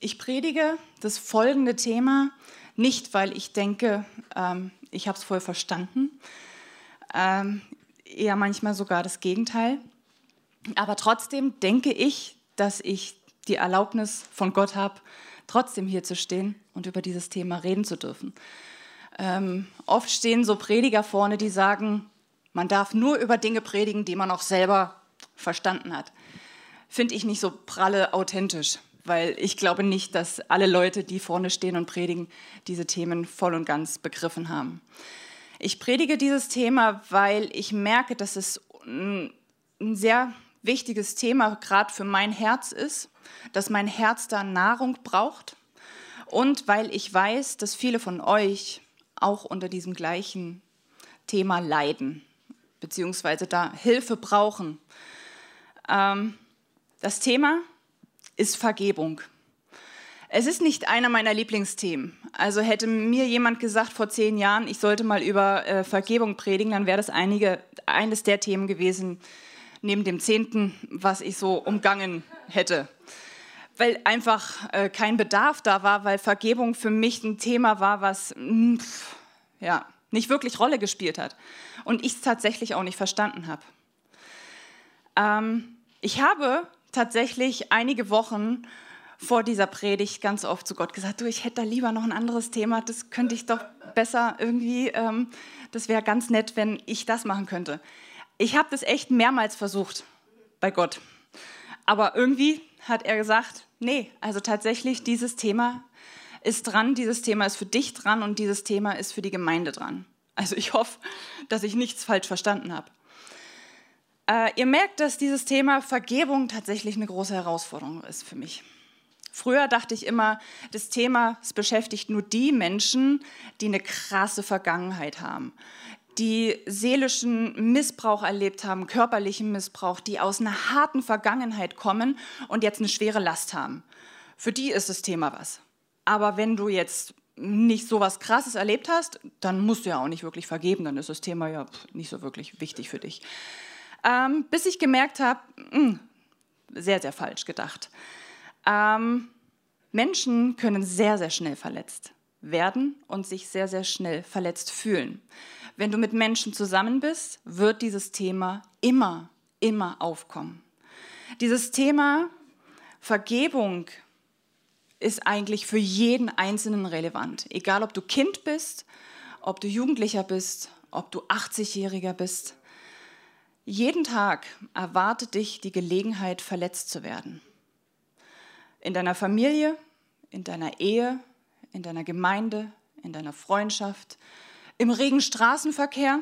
Ich predige das folgende Thema nicht, weil ich denke, ähm, ich habe es voll verstanden, ähm, eher manchmal sogar das Gegenteil. Aber trotzdem denke ich, dass ich die Erlaubnis von Gott habe, trotzdem hier zu stehen und über dieses Thema reden zu dürfen. Ähm, oft stehen so Prediger vorne, die sagen, man darf nur über Dinge predigen, die man auch selber verstanden hat. Finde ich nicht so pralle authentisch, weil ich glaube nicht, dass alle Leute, die vorne stehen und predigen, diese Themen voll und ganz begriffen haben. Ich predige dieses Thema, weil ich merke, dass es ein sehr wichtiges Thema gerade für mein Herz ist, dass mein Herz da Nahrung braucht und weil ich weiß, dass viele von euch auch unter diesem gleichen Thema leiden, beziehungsweise da Hilfe brauchen. Ähm, das Thema ist Vergebung. Es ist nicht einer meiner Lieblingsthemen. Also hätte mir jemand gesagt vor zehn Jahren, ich sollte mal über äh, Vergebung predigen, dann wäre das einige, eines der Themen gewesen, neben dem Zehnten, was ich so umgangen hätte. Weil einfach äh, kein Bedarf da war, weil Vergebung für mich ein Thema war, was mh, hm, ja, nicht wirklich Rolle gespielt hat. Und ich es tatsächlich auch nicht verstanden habe. Ähm, ich habe tatsächlich einige Wochen vor dieser Predigt ganz oft zu Gott gesagt, du, ich hätte da lieber noch ein anderes Thema, das könnte ich doch besser irgendwie, ähm, das wäre ganz nett, wenn ich das machen könnte. Ich habe das echt mehrmals versucht bei Gott. Aber irgendwie hat er gesagt, nee, also tatsächlich dieses Thema ist dran, dieses Thema ist für dich dran und dieses Thema ist für die Gemeinde dran. Also ich hoffe, dass ich nichts falsch verstanden habe. Äh, ihr merkt, dass dieses Thema Vergebung tatsächlich eine große Herausforderung ist für mich. Früher dachte ich immer, das Thema es beschäftigt nur die Menschen, die eine krasse Vergangenheit haben, die seelischen Missbrauch erlebt haben, körperlichen Missbrauch, die aus einer harten Vergangenheit kommen und jetzt eine schwere Last haben. Für die ist das Thema was. Aber wenn du jetzt nicht so was Krasses erlebt hast, dann musst du ja auch nicht wirklich vergeben, dann ist das Thema ja nicht so wirklich wichtig für dich. Ähm, bis ich gemerkt habe, hm, sehr, sehr falsch gedacht. Ähm, Menschen können sehr, sehr schnell verletzt werden und sich sehr, sehr schnell verletzt fühlen. Wenn du mit Menschen zusammen bist, wird dieses Thema immer, immer aufkommen. Dieses Thema Vergebung ist eigentlich für jeden Einzelnen relevant. Egal, ob du Kind bist, ob du Jugendlicher bist, ob du 80-Jähriger bist. Jeden Tag erwartet dich die Gelegenheit, verletzt zu werden. In deiner Familie, in deiner Ehe, in deiner Gemeinde, in deiner Freundschaft, im regen Straßenverkehr,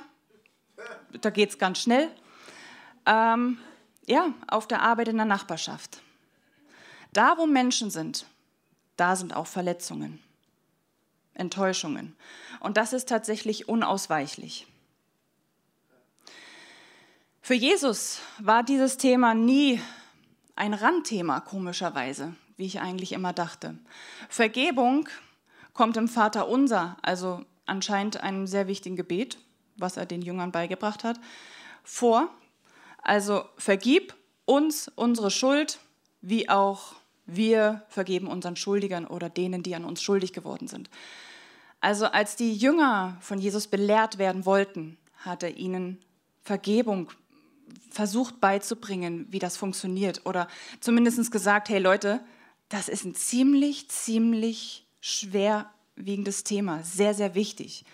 da geht es ganz schnell, ähm, ja, auf der Arbeit in der Nachbarschaft. Da, wo Menschen sind, da sind auch Verletzungen, Enttäuschungen. Und das ist tatsächlich unausweichlich. Für Jesus war dieses Thema nie ein Randthema, komischerweise, wie ich eigentlich immer dachte. Vergebung kommt im Vater unser, also anscheinend einem sehr wichtigen Gebet, was er den Jüngern beigebracht hat, vor. Also vergib uns unsere Schuld, wie auch wir vergeben unseren Schuldigern oder denen, die an uns schuldig geworden sind. Also als die Jünger von Jesus belehrt werden wollten, hat er ihnen Vergebung versucht beizubringen, wie das funktioniert. Oder zumindest gesagt, hey Leute, das ist ein ziemlich, ziemlich schwer wiegendes Thema, sehr, sehr wichtig.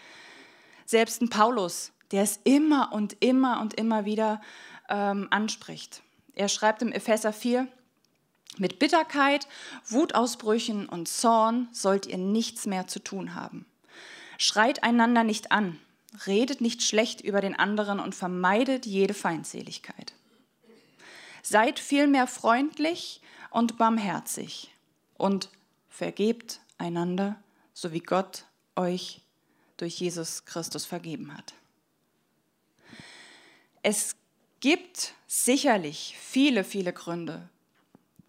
Selbst ein Paulus, der es immer und immer und immer wieder ähm, anspricht. Er schreibt im Epheser 4, mit Bitterkeit, Wutausbrüchen und Zorn sollt ihr nichts mehr zu tun haben. Schreit einander nicht an, redet nicht schlecht über den anderen und vermeidet jede Feindseligkeit. Seid vielmehr freundlich und barmherzig und vergebt einander, so wie Gott euch durch Jesus Christus vergeben hat. Es gibt sicherlich viele, viele Gründe,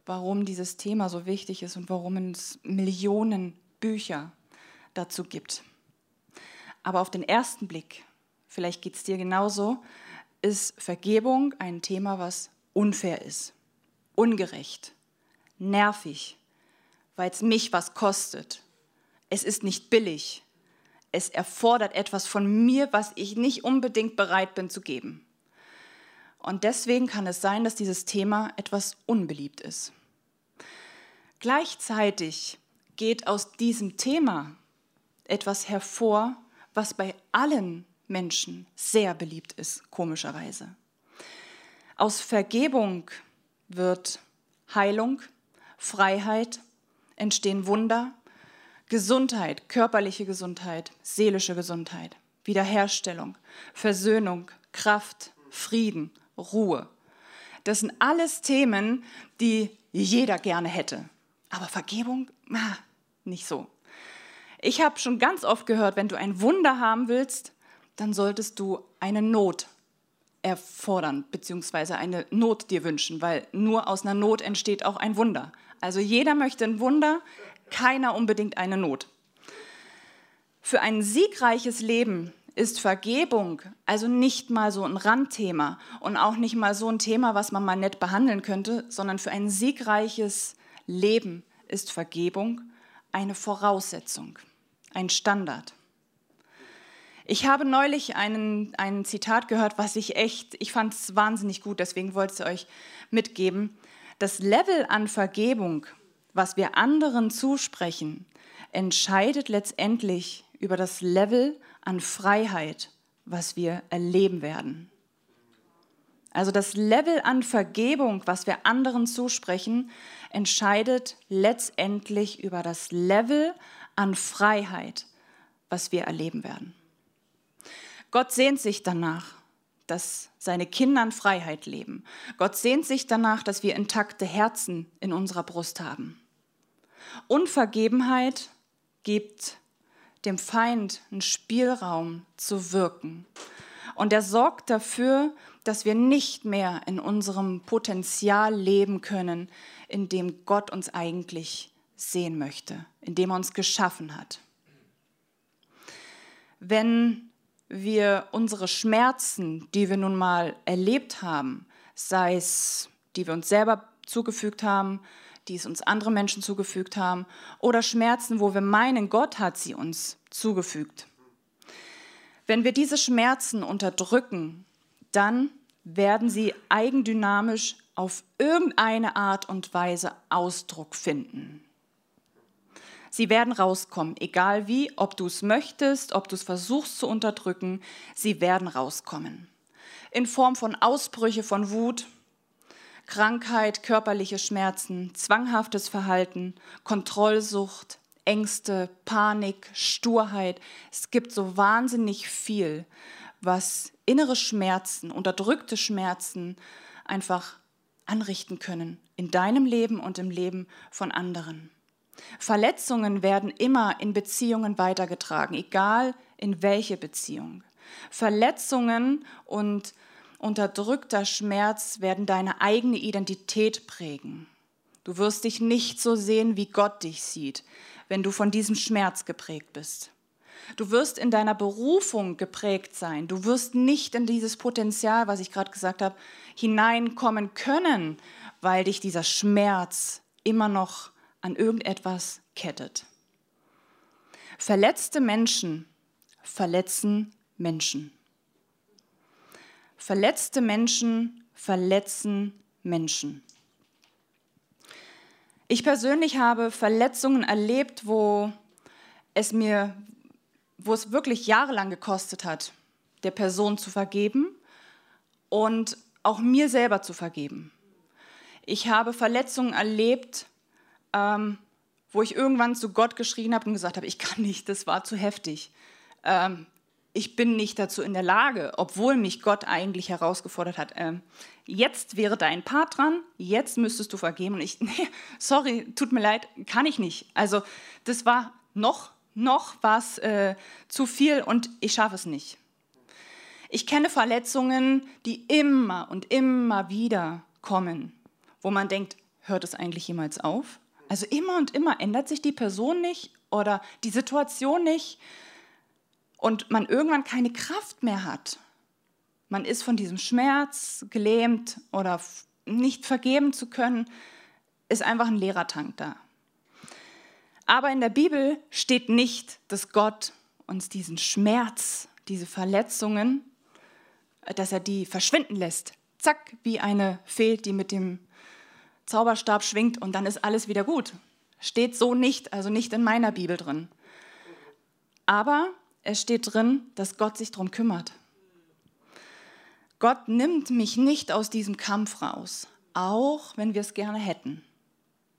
warum dieses Thema so wichtig ist und warum es Millionen Bücher dazu gibt. Aber auf den ersten Blick, vielleicht geht es dir genauso, ist Vergebung ein Thema, was unfair ist, ungerecht, nervig, weil es mich was kostet. Es ist nicht billig. Es erfordert etwas von mir, was ich nicht unbedingt bereit bin zu geben. Und deswegen kann es sein, dass dieses Thema etwas unbeliebt ist. Gleichzeitig geht aus diesem Thema etwas hervor, was bei allen Menschen sehr beliebt ist, komischerweise. Aus Vergebung wird Heilung, Freiheit, entstehen Wunder, Gesundheit, körperliche Gesundheit, seelische Gesundheit, Wiederherstellung, Versöhnung, Kraft, Frieden, Ruhe. Das sind alles Themen, die jeder gerne hätte. Aber Vergebung, ah, nicht so. Ich habe schon ganz oft gehört, wenn du ein Wunder haben willst, dann solltest du eine Not erfordern, beziehungsweise eine Not dir wünschen, weil nur aus einer Not entsteht auch ein Wunder. Also jeder möchte ein Wunder, keiner unbedingt eine Not. Für ein siegreiches Leben ist Vergebung also nicht mal so ein Randthema und auch nicht mal so ein Thema, was man mal nett behandeln könnte, sondern für ein siegreiches Leben ist Vergebung eine Voraussetzung, ein Standard. Ich habe neulich einen, ein Zitat gehört, was ich echt, ich fand es wahnsinnig gut, deswegen wollte ich es euch mitgeben. Das Level an Vergebung, was wir anderen zusprechen, entscheidet letztendlich über das Level an Freiheit, was wir erleben werden. Also das Level an Vergebung, was wir anderen zusprechen, entscheidet letztendlich über das Level an Freiheit, was wir erleben werden. Gott sehnt sich danach, dass seine Kinder in Freiheit leben. Gott sehnt sich danach, dass wir intakte Herzen in unserer Brust haben. Unvergebenheit gibt dem Feind einen Spielraum zu wirken. Und er sorgt dafür, dass wir nicht mehr in unserem Potenzial leben können, in dem Gott uns eigentlich sehen möchte, in dem er uns geschaffen hat. Wenn wir unsere Schmerzen, die wir nun mal erlebt haben, sei es, die wir uns selber zugefügt haben, die es uns andere Menschen zugefügt haben, oder Schmerzen, wo wir meinen, Gott hat sie uns zugefügt. Wenn wir diese Schmerzen unterdrücken, dann werden sie eigendynamisch auf irgendeine Art und Weise Ausdruck finden. Sie werden rauskommen, egal wie, ob du es möchtest, ob du es versuchst zu unterdrücken, sie werden rauskommen. In Form von Ausbrüche von Wut, Krankheit, körperliche Schmerzen, zwanghaftes Verhalten, Kontrollsucht, Ängste, Panik, Sturheit. Es gibt so wahnsinnig viel, was innere Schmerzen, unterdrückte Schmerzen einfach anrichten können in deinem Leben und im Leben von anderen. Verletzungen werden immer in Beziehungen weitergetragen, egal in welche Beziehung. Verletzungen und unterdrückter Schmerz werden deine eigene Identität prägen. Du wirst dich nicht so sehen, wie Gott dich sieht, wenn du von diesem Schmerz geprägt bist. Du wirst in deiner Berufung geprägt sein. Du wirst nicht in dieses Potenzial, was ich gerade gesagt habe, hineinkommen können, weil dich dieser Schmerz immer noch an irgendetwas kettet. Verletzte Menschen verletzen Menschen. Verletzte Menschen verletzen Menschen. Ich persönlich habe Verletzungen erlebt, wo es mir, wo es wirklich jahrelang gekostet hat, der Person zu vergeben und auch mir selber zu vergeben. Ich habe Verletzungen erlebt, ähm, wo ich irgendwann zu Gott geschrien habe und gesagt habe, ich kann nicht, das war zu heftig. Ähm, ich bin nicht dazu in der Lage, obwohl mich Gott eigentlich herausgefordert hat. Ähm, jetzt wäre dein Part dran, jetzt müsstest du vergeben. Und ich, nee, sorry, tut mir leid, kann ich nicht. Also das war noch, noch was äh, zu viel und ich schaffe es nicht. Ich kenne Verletzungen, die immer und immer wieder kommen, wo man denkt, hört es eigentlich jemals auf? Also immer und immer ändert sich die Person nicht oder die Situation nicht und man irgendwann keine Kraft mehr hat. Man ist von diesem Schmerz gelähmt oder nicht vergeben zu können, ist einfach ein leerer Tank da. Aber in der Bibel steht nicht, dass Gott uns diesen Schmerz, diese Verletzungen, dass er die verschwinden lässt. Zack, wie eine Fee, die mit dem Zauberstab schwingt und dann ist alles wieder gut. Steht so nicht, also nicht in meiner Bibel drin. Aber es steht drin, dass Gott sich darum kümmert. Gott nimmt mich nicht aus diesem Kampf raus, auch wenn wir es gerne hätten,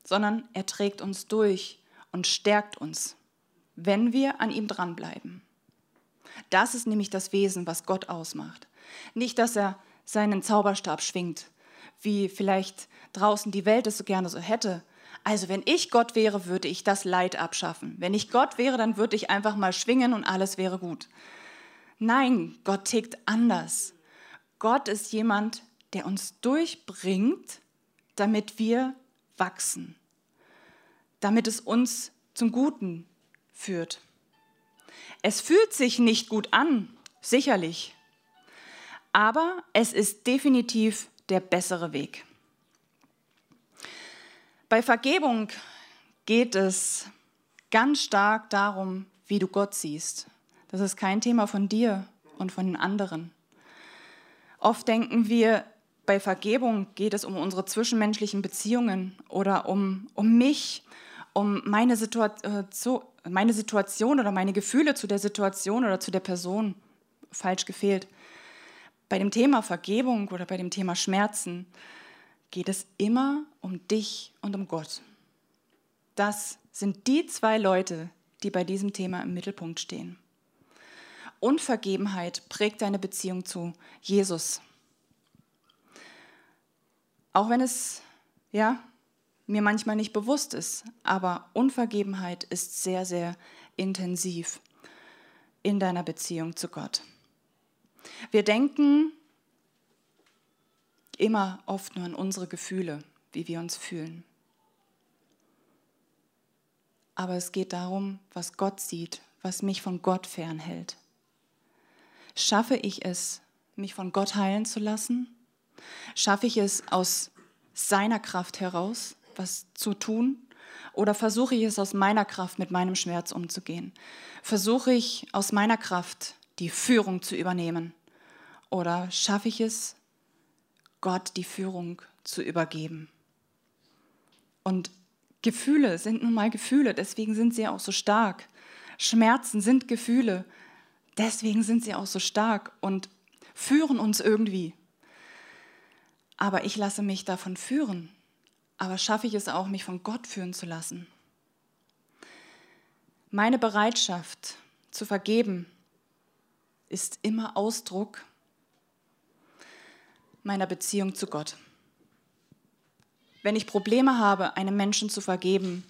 sondern er trägt uns durch und stärkt uns, wenn wir an ihm dranbleiben. Das ist nämlich das Wesen, was Gott ausmacht. Nicht, dass er seinen Zauberstab schwingt, wie vielleicht draußen die Welt es so gerne so hätte. Also wenn ich Gott wäre, würde ich das Leid abschaffen. Wenn ich Gott wäre, dann würde ich einfach mal schwingen und alles wäre gut. Nein, Gott tickt anders. Gott ist jemand, der uns durchbringt, damit wir wachsen, damit es uns zum Guten führt. Es fühlt sich nicht gut an, sicherlich, aber es ist definitiv der bessere Weg. Bei Vergebung geht es ganz stark darum, wie du Gott siehst. Das ist kein Thema von dir und von den anderen. Oft denken wir, bei Vergebung geht es um unsere zwischenmenschlichen Beziehungen oder um, um mich, um meine, Situa äh, zu, meine Situation oder meine Gefühle zu der Situation oder zu der Person. Falsch gefehlt. Bei dem Thema Vergebung oder bei dem Thema Schmerzen geht es immer um dich und um Gott. Das sind die zwei Leute, die bei diesem Thema im Mittelpunkt stehen. Unvergebenheit prägt deine Beziehung zu Jesus. Auch wenn es ja, mir manchmal nicht bewusst ist, aber Unvergebenheit ist sehr, sehr intensiv in deiner Beziehung zu Gott. Wir denken immer oft nur an unsere Gefühle, wie wir uns fühlen. Aber es geht darum, was Gott sieht, was mich von Gott fernhält. Schaffe ich es, mich von Gott heilen zu lassen? Schaffe ich es aus seiner Kraft heraus, was zu tun? Oder versuche ich es aus meiner Kraft mit meinem Schmerz umzugehen? Versuche ich aus meiner Kraft die Führung zu übernehmen? Oder schaffe ich es, Gott die Führung zu übergeben? Und Gefühle sind nun mal Gefühle, deswegen sind sie auch so stark. Schmerzen sind Gefühle, deswegen sind sie auch so stark und führen uns irgendwie. Aber ich lasse mich davon führen. Aber schaffe ich es auch, mich von Gott führen zu lassen? Meine Bereitschaft zu vergeben ist immer Ausdruck meiner Beziehung zu Gott. Wenn ich Probleme habe, einem Menschen zu vergeben,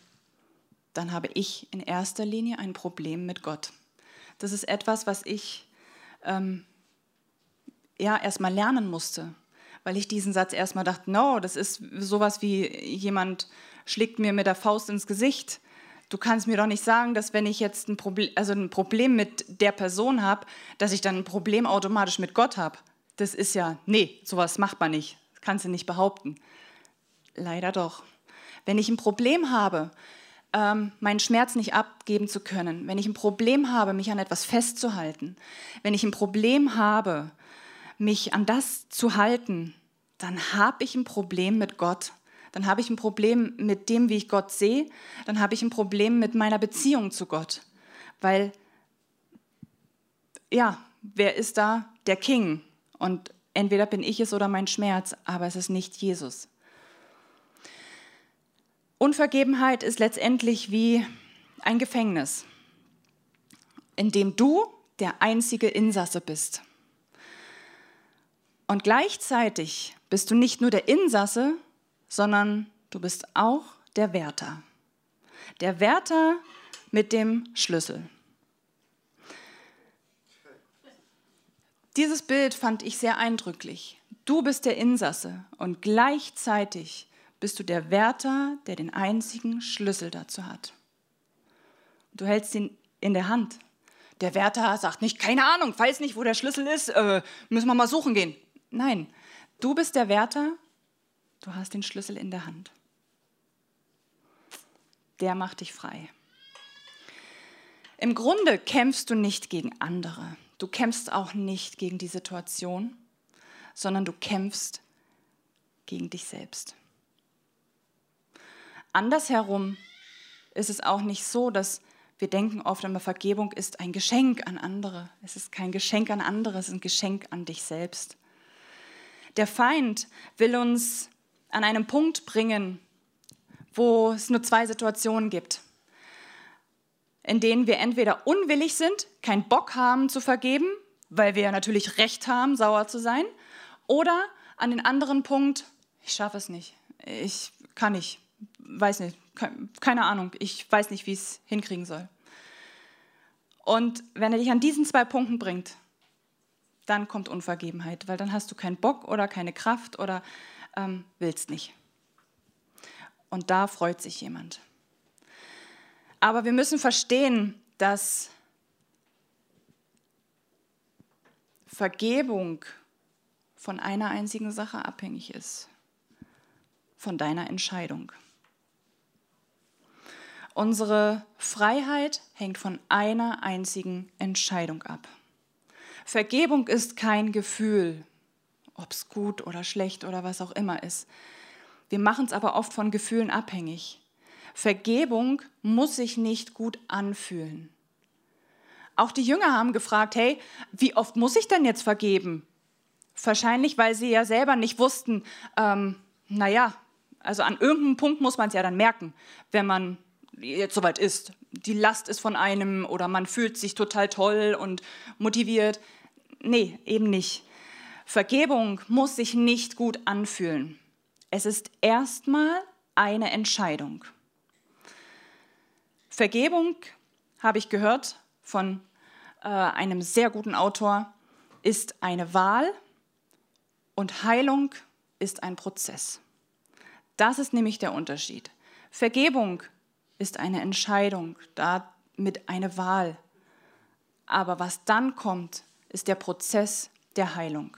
dann habe ich in erster Linie ein Problem mit Gott. Das ist etwas, was ich ähm, ja erstmal lernen musste, weil ich diesen Satz erstmal dachte, no, das ist sowas wie jemand schlägt mir mit der Faust ins Gesicht. Du kannst mir doch nicht sagen, dass wenn ich jetzt ein Problem, also ein Problem mit der Person habe, dass ich dann ein Problem automatisch mit Gott habe. Das ist ja, nee, sowas macht man nicht. Das kannst du nicht behaupten. Leider doch. Wenn ich ein Problem habe, ähm, meinen Schmerz nicht abgeben zu können, wenn ich ein Problem habe, mich an etwas festzuhalten, wenn ich ein Problem habe, mich an das zu halten, dann habe ich ein Problem mit Gott. Dann habe ich ein Problem mit dem, wie ich Gott sehe. Dann habe ich ein Problem mit meiner Beziehung zu Gott. Weil, ja, wer ist da der King? Und entweder bin ich es oder mein Schmerz, aber es ist nicht Jesus. Unvergebenheit ist letztendlich wie ein Gefängnis, in dem du der einzige Insasse bist. Und gleichzeitig bist du nicht nur der Insasse, sondern du bist auch der Wärter. Der Wärter mit dem Schlüssel. Dieses Bild fand ich sehr eindrücklich. Du bist der Insasse und gleichzeitig bist du der Wärter, der den einzigen Schlüssel dazu hat. Du hältst ihn in der Hand. Der Wärter sagt nicht, keine Ahnung, weiß nicht, wo der Schlüssel ist, äh, müssen wir mal suchen gehen. Nein, du bist der Wärter, du hast den Schlüssel in der Hand. Der macht dich frei. Im Grunde kämpfst du nicht gegen andere. Du kämpfst auch nicht gegen die Situation, sondern du kämpfst gegen dich selbst. Andersherum ist es auch nicht so, dass wir denken oft immer, Vergebung ist ein Geschenk an andere. Es ist kein Geschenk an andere, es ist ein Geschenk an dich selbst. Der Feind will uns an einem Punkt bringen, wo es nur zwei Situationen gibt, in denen wir entweder unwillig sind, keinen Bock haben zu vergeben, weil wir natürlich Recht haben, sauer zu sein, oder an den anderen Punkt, ich schaffe es nicht, ich kann nicht, weiß nicht, keine Ahnung, ich weiß nicht, wie ich es hinkriegen soll. Und wenn er dich an diesen zwei Punkten bringt, dann kommt Unvergebenheit, weil dann hast du keinen Bock oder keine Kraft oder ähm, willst nicht. Und da freut sich jemand. Aber wir müssen verstehen, dass Vergebung von einer einzigen Sache abhängig ist, von deiner Entscheidung. Unsere Freiheit hängt von einer einzigen Entscheidung ab. Vergebung ist kein Gefühl, ob es gut oder schlecht oder was auch immer ist. Wir machen es aber oft von Gefühlen abhängig. Vergebung muss sich nicht gut anfühlen. Auch die Jünger haben gefragt, hey, wie oft muss ich denn jetzt vergeben? Wahrscheinlich, weil sie ja selber nicht wussten, ähm, naja, also an irgendeinem Punkt muss man es ja dann merken, wenn man jetzt soweit ist. Die Last ist von einem oder man fühlt sich total toll und motiviert. Nee, eben nicht. Vergebung muss sich nicht gut anfühlen. Es ist erstmal eine Entscheidung. Vergebung, habe ich gehört von äh, einem sehr guten Autor, ist eine Wahl und Heilung ist ein Prozess. Das ist nämlich der Unterschied. Vergebung ist eine Entscheidung, damit eine Wahl. Aber was dann kommt, ist der Prozess der Heilung.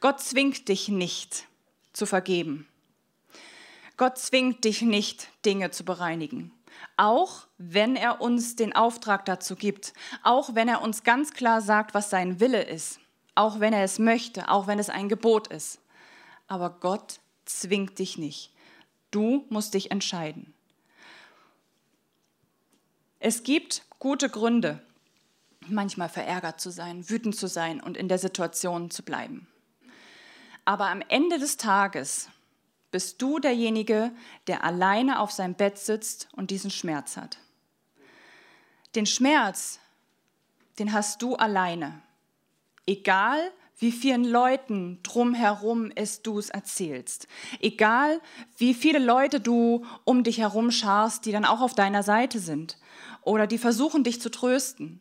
Gott zwingt dich nicht zu vergeben. Gott zwingt dich nicht, Dinge zu bereinigen. Auch wenn er uns den Auftrag dazu gibt, auch wenn er uns ganz klar sagt, was sein Wille ist, auch wenn er es möchte, auch wenn es ein Gebot ist. Aber Gott zwingt dich nicht. Du musst dich entscheiden. Es gibt gute Gründe, manchmal verärgert zu sein, wütend zu sein und in der Situation zu bleiben. Aber am Ende des Tages bist du derjenige, der alleine auf seinem Bett sitzt und diesen Schmerz hat. Den Schmerz, den hast du alleine. Egal, wie vielen Leuten drumherum es du es erzählst. Egal, wie viele Leute du um dich herum scharst, die dann auch auf deiner Seite sind oder die versuchen, dich zu trösten.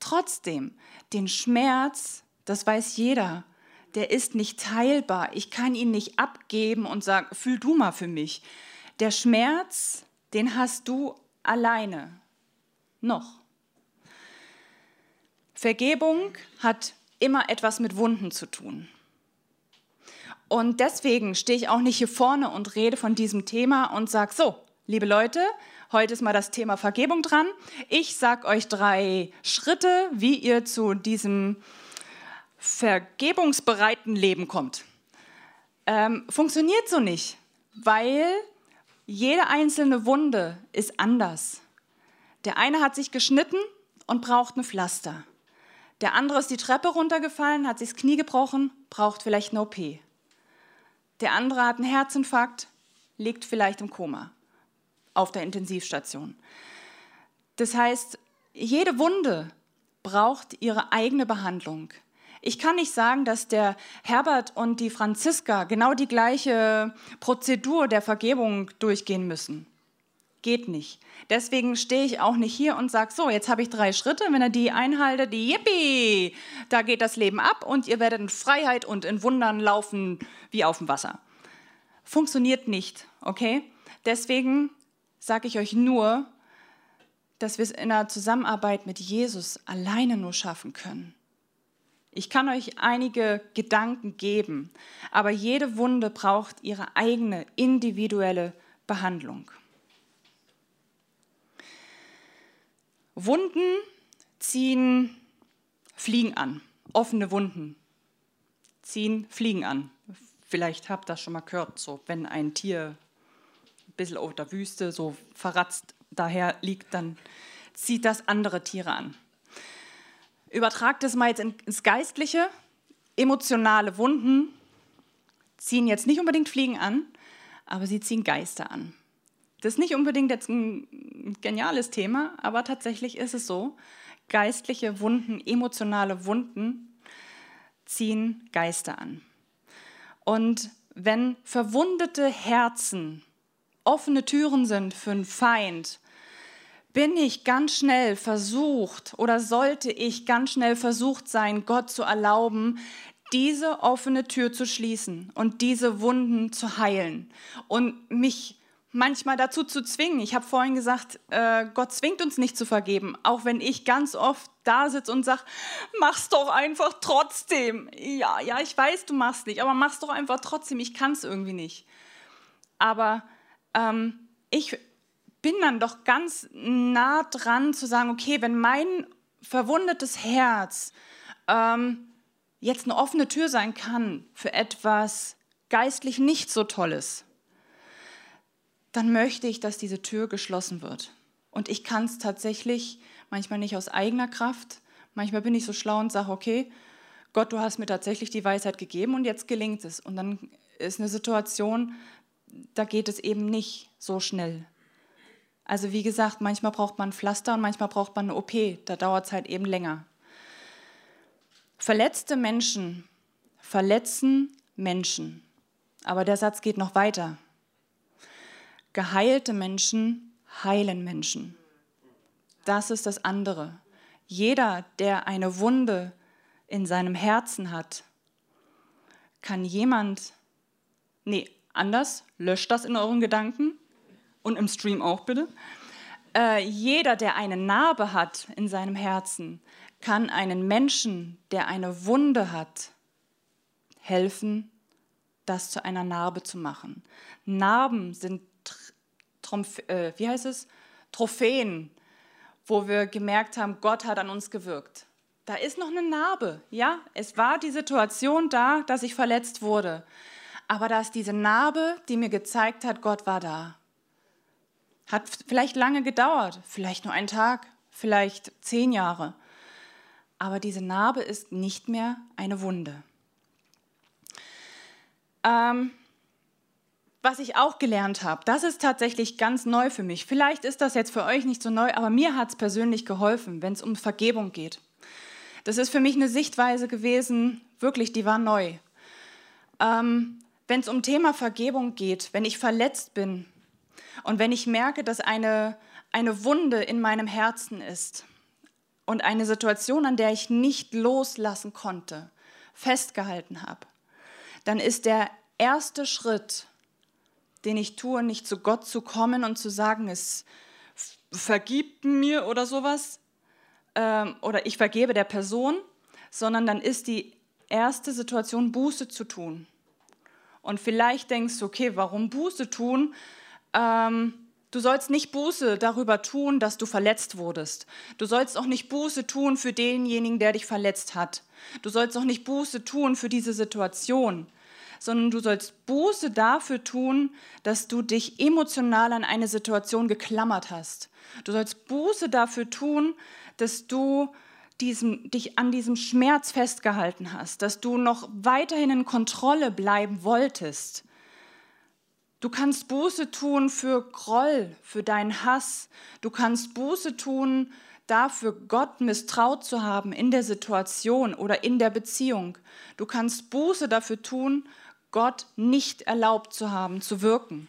Trotzdem, den Schmerz, das weiß jeder, der ist nicht teilbar. Ich kann ihn nicht abgeben und sagen, fühl du mal für mich. Der Schmerz, den hast du alleine. Noch. Vergebung hat immer etwas mit Wunden zu tun. Und deswegen stehe ich auch nicht hier vorne und rede von diesem Thema und sage, so, liebe Leute, Heute ist mal das Thema Vergebung dran. Ich sage euch drei Schritte, wie ihr zu diesem vergebungsbereiten Leben kommt. Ähm, funktioniert so nicht, weil jede einzelne Wunde ist anders. Der eine hat sich geschnitten und braucht ein Pflaster. Der andere ist die Treppe runtergefallen, hat sich das Knie gebrochen, braucht vielleicht eine OP. Der andere hat einen Herzinfarkt, liegt vielleicht im Koma auf der Intensivstation. Das heißt, jede Wunde braucht ihre eigene Behandlung. Ich kann nicht sagen, dass der Herbert und die Franziska genau die gleiche Prozedur der Vergebung durchgehen müssen. Geht nicht. Deswegen stehe ich auch nicht hier und sage, so, jetzt habe ich drei Schritte, wenn ihr die einhaltet, yippie, da geht das Leben ab und ihr werdet in Freiheit und in Wundern laufen wie auf dem Wasser. Funktioniert nicht, okay? Deswegen sage ich euch nur, dass wir es in der Zusammenarbeit mit Jesus alleine nur schaffen können. Ich kann euch einige Gedanken geben, aber jede Wunde braucht ihre eigene individuelle Behandlung. Wunden ziehen Fliegen an. Offene Wunden ziehen Fliegen an. Vielleicht habt ihr das schon mal gehört, so wenn ein Tier bisschen auf der Wüste so verratzt daher liegt, dann zieht das andere Tiere an. Übertragt es mal jetzt ins Geistliche. Emotionale Wunden ziehen jetzt nicht unbedingt Fliegen an, aber sie ziehen Geister an. Das ist nicht unbedingt jetzt ein geniales Thema, aber tatsächlich ist es so. Geistliche Wunden, emotionale Wunden ziehen Geister an. Und wenn verwundete Herzen offene Türen sind für einen Feind, bin ich ganz schnell versucht oder sollte ich ganz schnell versucht sein, Gott zu erlauben, diese offene Tür zu schließen und diese Wunden zu heilen und mich manchmal dazu zu zwingen. Ich habe vorhin gesagt, äh, Gott zwingt uns nicht zu vergeben, auch wenn ich ganz oft da sitze und sage, mach's doch einfach trotzdem. Ja, ja, ich weiß, du machst nicht, aber mach's doch einfach trotzdem. Ich kann es irgendwie nicht. Aber ähm, ich bin dann doch ganz nah dran zu sagen, okay, wenn mein verwundetes Herz ähm, jetzt eine offene Tür sein kann für etwas geistlich nicht so Tolles, dann möchte ich, dass diese Tür geschlossen wird. Und ich kann es tatsächlich manchmal nicht aus eigener Kraft. Manchmal bin ich so schlau und sage, okay, Gott, du hast mir tatsächlich die Weisheit gegeben und jetzt gelingt es. Und dann ist eine Situation, da geht es eben nicht so schnell. Also wie gesagt, manchmal braucht man ein Pflaster und manchmal braucht man eine OP. Da dauert es halt eben länger. Verletzte Menschen verletzen Menschen. Aber der Satz geht noch weiter. Geheilte Menschen heilen Menschen. Das ist das andere. Jeder, der eine Wunde in seinem Herzen hat, kann jemand, nee, anders, löscht das in euren Gedanken und im Stream auch bitte. Äh, jeder, der eine Narbe hat in seinem Herzen, kann einen Menschen, der eine Wunde hat, helfen, das zu einer Narbe zu machen. Narben sind, äh, wie heißt es, Trophäen, wo wir gemerkt haben, Gott hat an uns gewirkt. Da ist noch eine Narbe, ja. Es war die Situation da, dass ich verletzt wurde. Aber da ist diese Narbe, die mir gezeigt hat, Gott war da. Hat vielleicht lange gedauert, vielleicht nur einen Tag, vielleicht zehn Jahre. Aber diese Narbe ist nicht mehr eine Wunde. Ähm, was ich auch gelernt habe, das ist tatsächlich ganz neu für mich. Vielleicht ist das jetzt für euch nicht so neu, aber mir hat es persönlich geholfen, wenn es um Vergebung geht. Das ist für mich eine Sichtweise gewesen, wirklich, die war neu. Ähm, wenn es um Thema Vergebung geht, wenn ich verletzt bin, und wenn ich merke, dass eine, eine Wunde in meinem Herzen ist und eine Situation, an der ich nicht loslassen konnte, festgehalten habe, dann ist der erste Schritt, den ich tue, nicht zu Gott zu kommen und zu sagen, es vergibt mir oder sowas, ähm, oder ich vergebe der Person, sondern dann ist die erste Situation, Buße zu tun. Und vielleicht denkst du, okay, warum Buße tun? ähm, du sollst nicht Buße darüber tun, dass du verletzt wurdest. Du sollst auch nicht Buße tun für denjenigen, der dich verletzt hat. Du sollst auch nicht Buße tun für diese Situation, sondern du sollst Buße dafür tun, dass du dich emotional an eine Situation geklammert hast. Du sollst Buße dafür tun, dass du diesem, dich an diesem Schmerz festgehalten hast, dass du noch weiterhin in Kontrolle bleiben wolltest. Du kannst Buße tun für Groll, für deinen Hass. Du kannst Buße tun dafür, Gott misstraut zu haben in der Situation oder in der Beziehung. Du kannst Buße dafür tun, Gott nicht erlaubt zu haben, zu wirken.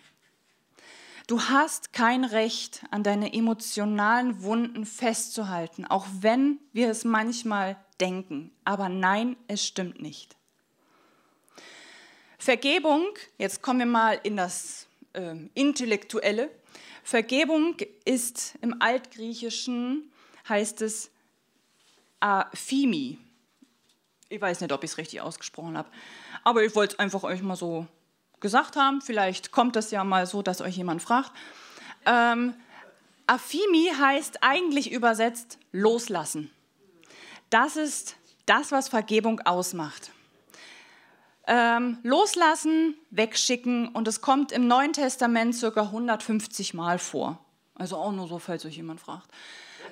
Du hast kein Recht, an deine emotionalen Wunden festzuhalten, auch wenn wir es manchmal denken. Aber nein, es stimmt nicht. Vergebung, jetzt kommen wir mal in das äh, Intellektuelle. Vergebung ist im Altgriechischen, heißt es Aphimi. Ich weiß nicht, ob ich es richtig ausgesprochen habe, aber ich wollte es einfach euch mal so gesagt haben. Vielleicht kommt das ja mal so, dass euch jemand fragt. Ähm, Afimi heißt eigentlich übersetzt loslassen. Das ist das, was Vergebung ausmacht. Ähm, loslassen, wegschicken und es kommt im Neuen Testament circa 150 Mal vor. Also auch nur so, falls euch jemand fragt.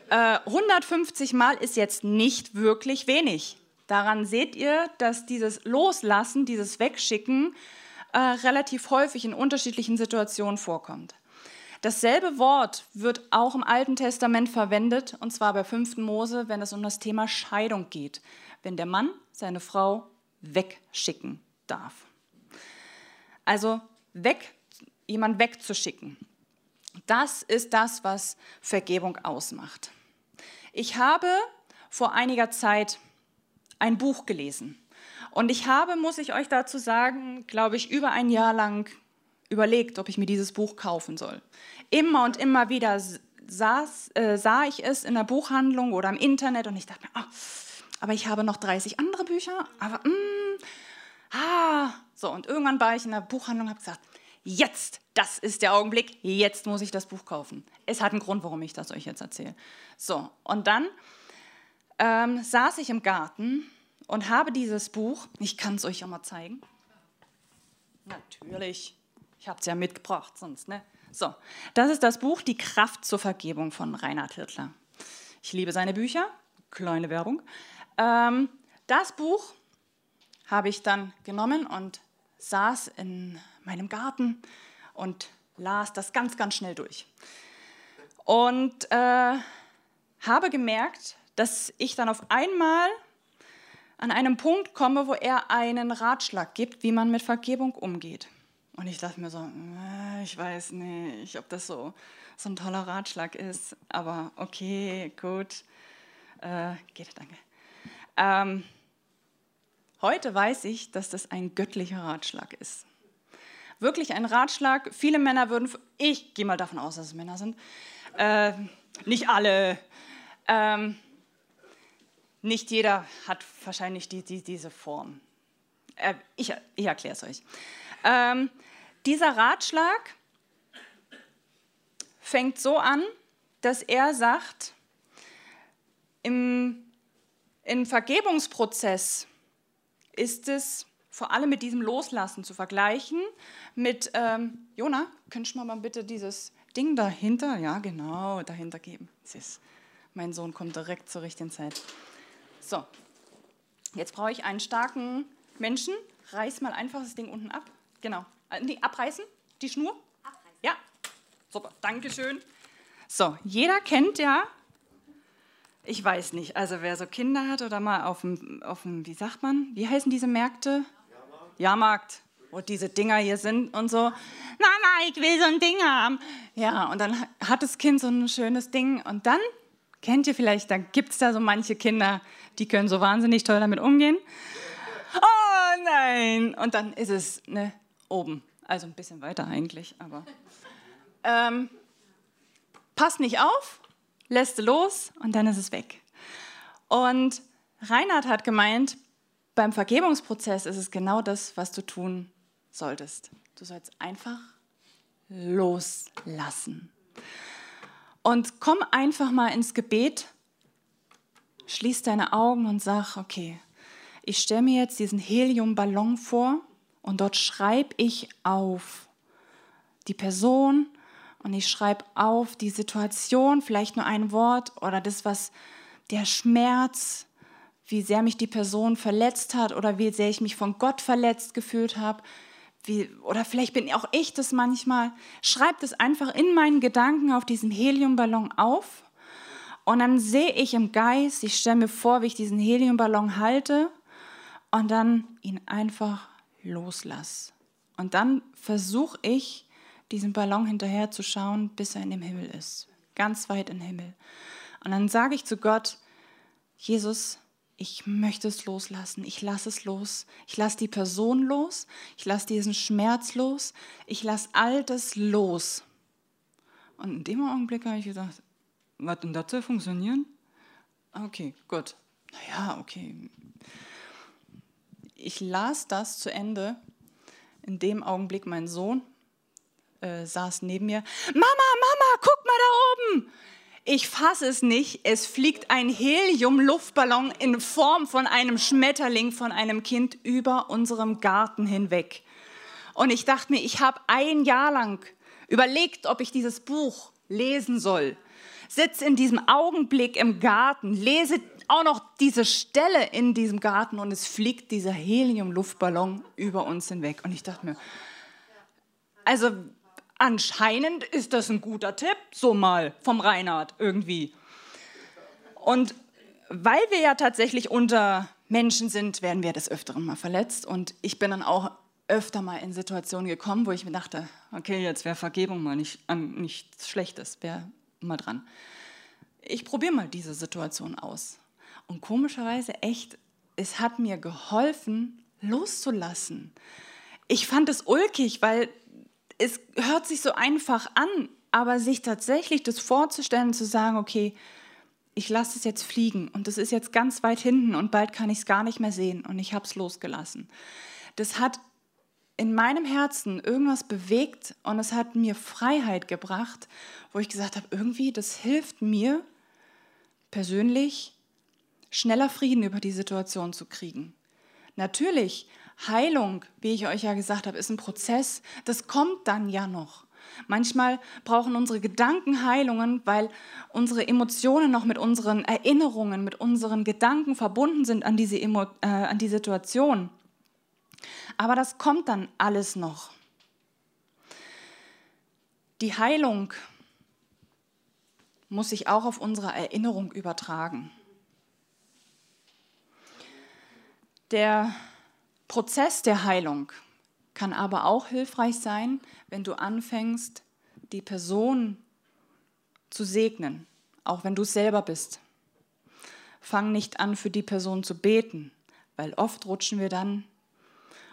Äh, 150 Mal ist jetzt nicht wirklich wenig. Daran seht ihr, dass dieses Loslassen, dieses Wegschicken äh, relativ häufig in unterschiedlichen Situationen vorkommt. Dasselbe Wort wird auch im Alten Testament verwendet, und zwar bei 5. Mose, wenn es um das Thema Scheidung geht, wenn der Mann seine Frau wegschicken darf. Also weg, jemand wegzuschicken. Das ist das, was Vergebung ausmacht. Ich habe vor einiger Zeit ein Buch gelesen. Und ich habe, muss ich euch dazu sagen, glaube ich, über ein Jahr lang überlegt, ob ich mir dieses Buch kaufen soll. Immer und immer wieder saß, äh, sah ich es in der Buchhandlung oder im Internet und ich dachte mir, oh, aber ich habe noch 30 andere Bücher, aber mm, ah, so und irgendwann war ich in der Buchhandlung und habe gesagt, jetzt, das ist der Augenblick, jetzt muss ich das Buch kaufen. Es hat einen Grund, warum ich das euch jetzt erzähle. So und dann ähm, saß ich im Garten und habe dieses Buch, ich kann es euch ja mal zeigen. Natürlich, ich habe es ja mitgebracht, sonst, ne? So, das ist das Buch Die Kraft zur Vergebung von Reinhard Hirtler. Ich liebe seine Bücher, kleine Werbung. Ähm, das Buch habe ich dann genommen und saß in meinem Garten und las das ganz, ganz schnell durch. Und äh, habe gemerkt, dass ich dann auf einmal an einem Punkt komme, wo er einen Ratschlag gibt, wie man mit Vergebung umgeht. Und ich dachte mir so, äh, ich weiß nicht, ob das so, so ein toller Ratschlag ist, aber okay, gut. Äh, geht, danke. Ähm, heute weiß ich, dass das ein göttlicher Ratschlag ist. Wirklich ein Ratschlag. Viele Männer würden, ich gehe mal davon aus, dass es Männer sind, äh, nicht alle. Ähm, nicht jeder hat wahrscheinlich die, die, diese Form. Äh, ich, ich erkläre es euch. Ähm, dieser Ratschlag fängt so an, dass er sagt, im, im Vergebungsprozess ist es vor allem mit diesem Loslassen zu vergleichen, mit, ähm, Jona, könntest du mal bitte dieses Ding dahinter, ja genau, dahinter geben. Ist, mein Sohn kommt direkt zur richtigen Zeit. So, jetzt brauche ich einen starken Menschen. Reiß mal einfach das Ding unten ab. Genau. Äh, nee, abreißen, die Schnur. Abreißen. Ja, super, Dankeschön. So, jeder kennt ja, ich weiß nicht, also wer so Kinder hat oder mal auf dem, auf dem wie sagt man, wie heißen diese Märkte? Jahrmarkt. Jahrmarkt, wo diese Dinger hier sind und so. Mama, ich will so ein Ding haben. Ja, und dann hat das Kind so ein schönes Ding und dann Kennt ihr vielleicht, da gibt es da so manche Kinder, die können so wahnsinnig toll damit umgehen. Oh nein! Und dann ist es ne, oben. Also ein bisschen weiter eigentlich, aber. Ähm, passt nicht auf, lässt los und dann ist es weg. Und Reinhard hat gemeint, beim Vergebungsprozess ist es genau das, was du tun solltest. Du sollst einfach loslassen. Und komm einfach mal ins Gebet, schließ deine Augen und sag, okay, ich stelle mir jetzt diesen Heliumballon vor und dort schreibe ich auf die Person und ich schreibe auf die Situation, vielleicht nur ein Wort oder das, was der Schmerz, wie sehr mich die Person verletzt hat oder wie sehr ich mich von Gott verletzt gefühlt habe wie, oder vielleicht bin auch ich das manchmal, schreibe das einfach in meinen Gedanken auf diesem Heliumballon auf und dann sehe ich im Geist, ich stelle mir vor, wie ich diesen Heliumballon halte und dann ihn einfach loslasse. Und dann versuche ich, diesem Ballon hinterher zu schauen, bis er in dem Himmel ist, ganz weit im Himmel. Und dann sage ich zu Gott, Jesus, ich möchte es loslassen, ich lasse es los, ich lasse die Person los, ich lasse diesen Schmerz los, ich lasse all das los. Und in dem Augenblick habe ich gedacht, was denn das soll funktionieren? Okay, gut. Naja, okay. Ich las das zu Ende. In dem Augenblick mein Sohn äh, saß neben mir. Mama, Mama, guck mal da oben. Ich fasse es nicht. Es fliegt ein Helium-Luftballon in Form von einem Schmetterling, von einem Kind über unserem Garten hinweg. Und ich dachte mir, ich habe ein Jahr lang überlegt, ob ich dieses Buch lesen soll. Sitze in diesem Augenblick im Garten, lese auch noch diese Stelle in diesem Garten und es fliegt dieser Helium-Luftballon über uns hinweg. Und ich dachte mir, also anscheinend ist das ein guter Tipp, so mal vom Reinhard irgendwie. Und weil wir ja tatsächlich unter Menschen sind, werden wir des Öfteren mal verletzt. Und ich bin dann auch öfter mal in Situationen gekommen, wo ich mir dachte, okay, jetzt wäre Vergebung mal nicht, nichts Schlechtes, wäre mal dran. Ich probiere mal diese Situation aus. Und komischerweise echt, es hat mir geholfen, loszulassen. Ich fand es ulkig, weil es hört sich so einfach an, aber sich tatsächlich das vorzustellen, zu sagen, okay, ich lasse es jetzt fliegen und das ist jetzt ganz weit hinten und bald kann ich es gar nicht mehr sehen und ich habe es losgelassen. Das hat in meinem Herzen irgendwas bewegt und es hat mir Freiheit gebracht, wo ich gesagt habe, irgendwie, das hilft mir persönlich, schneller Frieden über die Situation zu kriegen. Natürlich, Heilung, wie ich euch ja gesagt habe, ist ein Prozess, das kommt dann ja noch. Manchmal brauchen unsere Gedanken Heilungen, weil unsere Emotionen noch mit unseren Erinnerungen, mit unseren Gedanken verbunden sind an diese, Emo äh, an die Situation. Aber das kommt dann alles noch. Die Heilung muss sich auch auf unsere Erinnerung übertragen. Der Prozess der Heilung kann aber auch hilfreich sein, wenn du anfängst, die Person zu segnen, auch wenn du es selber bist. Fang nicht an, für die Person zu beten, weil oft rutschen wir dann,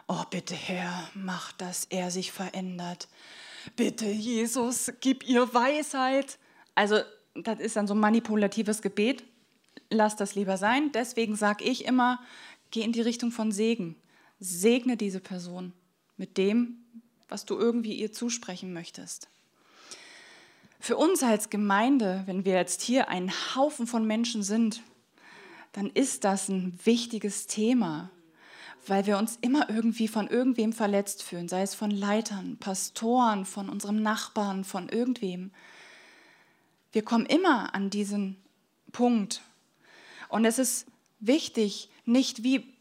oh bitte Herr, mach, dass er sich verändert. Bitte Jesus, gib ihr Weisheit. Also das ist dann so ein manipulatives Gebet. Lass das lieber sein. Deswegen sage ich immer, Geh in die Richtung von Segen. Segne diese Person mit dem, was du irgendwie ihr zusprechen möchtest. Für uns als Gemeinde, wenn wir jetzt hier ein Haufen von Menschen sind, dann ist das ein wichtiges Thema, weil wir uns immer irgendwie von irgendwem verletzt fühlen, sei es von Leitern, Pastoren, von unserem Nachbarn, von irgendwem. Wir kommen immer an diesen Punkt. Und es ist wichtig, nicht wie,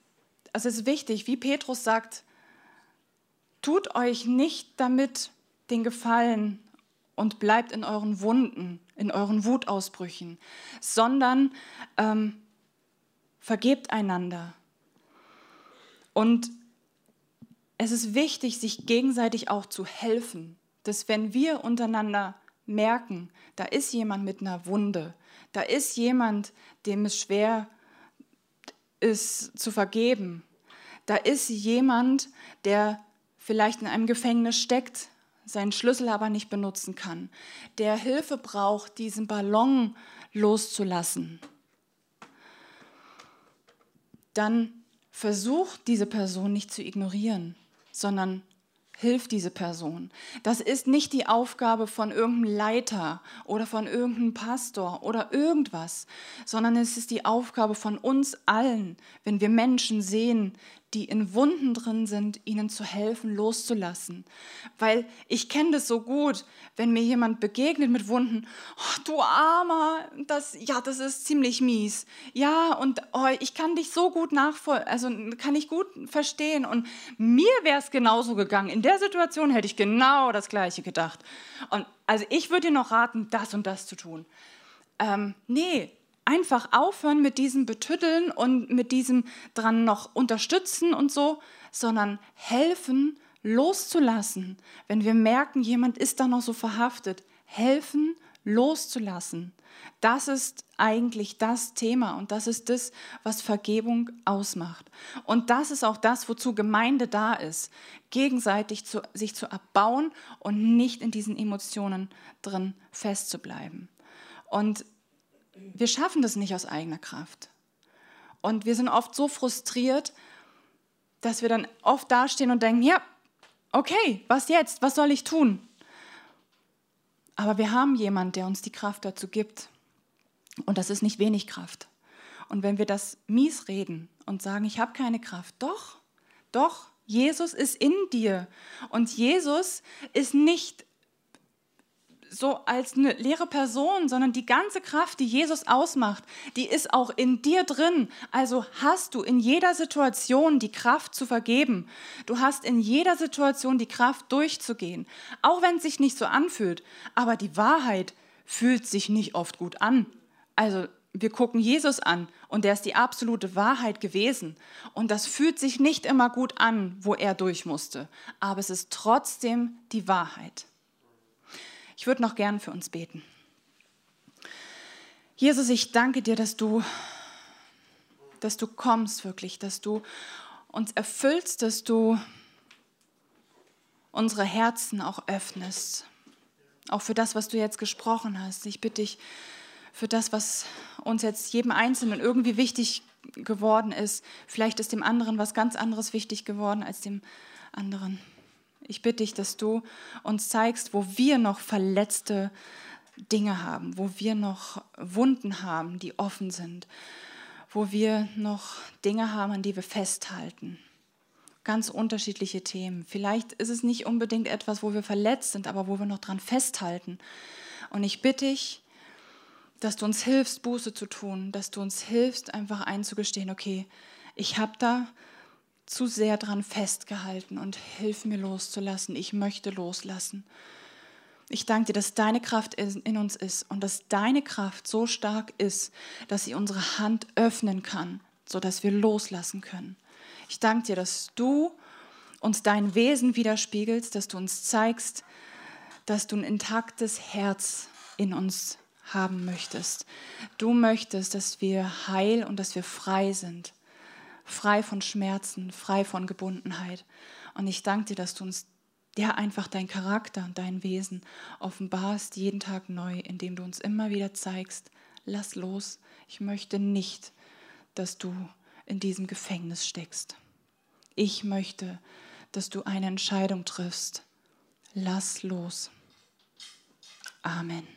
es ist wichtig, wie Petrus sagt, tut euch nicht damit den Gefallen und bleibt in euren Wunden, in euren Wutausbrüchen, sondern ähm, vergebt einander. Und es ist wichtig, sich gegenseitig auch zu helfen, dass wenn wir untereinander merken, da ist jemand mit einer Wunde, da ist jemand, dem es schwer ist zu vergeben. Da ist jemand, der vielleicht in einem Gefängnis steckt, seinen Schlüssel aber nicht benutzen kann, der Hilfe braucht, diesen Ballon loszulassen. Dann versucht diese Person nicht zu ignorieren, sondern Hilf diese Person. Das ist nicht die Aufgabe von irgendeinem Leiter oder von irgendeinem Pastor oder irgendwas, sondern es ist die Aufgabe von uns allen, wenn wir Menschen sehen, die in Wunden drin sind, ihnen zu helfen, loszulassen. Weil ich kenne das so gut, wenn mir jemand begegnet mit Wunden, oh, du Armer, das, ja, das ist ziemlich mies. Ja, und oh, ich kann dich so gut nachvollziehen, also kann ich gut verstehen. Und mir wäre es genauso gegangen. In der Situation hätte ich genau das Gleiche gedacht. Und also ich würde dir noch raten, das und das zu tun. Ähm, nee, einfach aufhören mit diesem Betütteln und mit diesem dran noch unterstützen und so, sondern helfen, loszulassen. Wenn wir merken, jemand ist da noch so verhaftet, helfen, loszulassen. Das ist eigentlich das Thema und das ist das, was Vergebung ausmacht. Und das ist auch das, wozu Gemeinde da ist, gegenseitig zu, sich zu erbauen und nicht in diesen Emotionen drin festzubleiben. Und wir schaffen das nicht aus eigener Kraft. Und wir sind oft so frustriert, dass wir dann oft dastehen und denken, ja, okay, was jetzt? Was soll ich tun? Aber wir haben jemanden, der uns die Kraft dazu gibt. Und das ist nicht wenig Kraft. Und wenn wir das mies reden und sagen, ich habe keine Kraft, doch, doch, Jesus ist in dir. Und Jesus ist nicht so als eine leere Person, sondern die ganze Kraft, die Jesus ausmacht, die ist auch in dir drin. Also hast du in jeder Situation die Kraft zu vergeben. Du hast in jeder Situation die Kraft durchzugehen, auch wenn es sich nicht so anfühlt. Aber die Wahrheit fühlt sich nicht oft gut an. Also wir gucken Jesus an und der ist die absolute Wahrheit gewesen. Und das fühlt sich nicht immer gut an, wo er durch musste. Aber es ist trotzdem die Wahrheit. Ich würde noch gern für uns beten. Jesus, ich danke dir, dass du, dass du kommst wirklich, dass du uns erfüllst, dass du unsere Herzen auch öffnest. Auch für das, was du jetzt gesprochen hast. Ich bitte dich für das, was uns jetzt jedem Einzelnen irgendwie wichtig geworden ist. Vielleicht ist dem anderen was ganz anderes wichtig geworden als dem anderen. Ich bitte dich, dass du uns zeigst, wo wir noch verletzte Dinge haben, wo wir noch Wunden haben, die offen sind, wo wir noch Dinge haben, an die wir festhalten. Ganz unterschiedliche Themen. Vielleicht ist es nicht unbedingt etwas, wo wir verletzt sind, aber wo wir noch dran festhalten. Und ich bitte dich, dass du uns hilfst, Buße zu tun, dass du uns hilfst, einfach einzugestehen, okay, ich habe da zu sehr dran festgehalten und hilf mir loszulassen. Ich möchte loslassen. Ich danke dir, dass deine Kraft in uns ist und dass deine Kraft so stark ist, dass sie unsere Hand öffnen kann, sodass wir loslassen können. Ich danke dir, dass du uns dein Wesen widerspiegelst, dass du uns zeigst, dass du ein intaktes Herz in uns haben möchtest. Du möchtest, dass wir heil und dass wir frei sind frei von Schmerzen, frei von Gebundenheit. Und ich danke dir, dass du uns ja einfach dein Charakter und dein Wesen offenbarst, jeden Tag neu, indem du uns immer wieder zeigst, lass los, ich möchte nicht, dass du in diesem Gefängnis steckst. Ich möchte, dass du eine Entscheidung triffst. Lass los. Amen.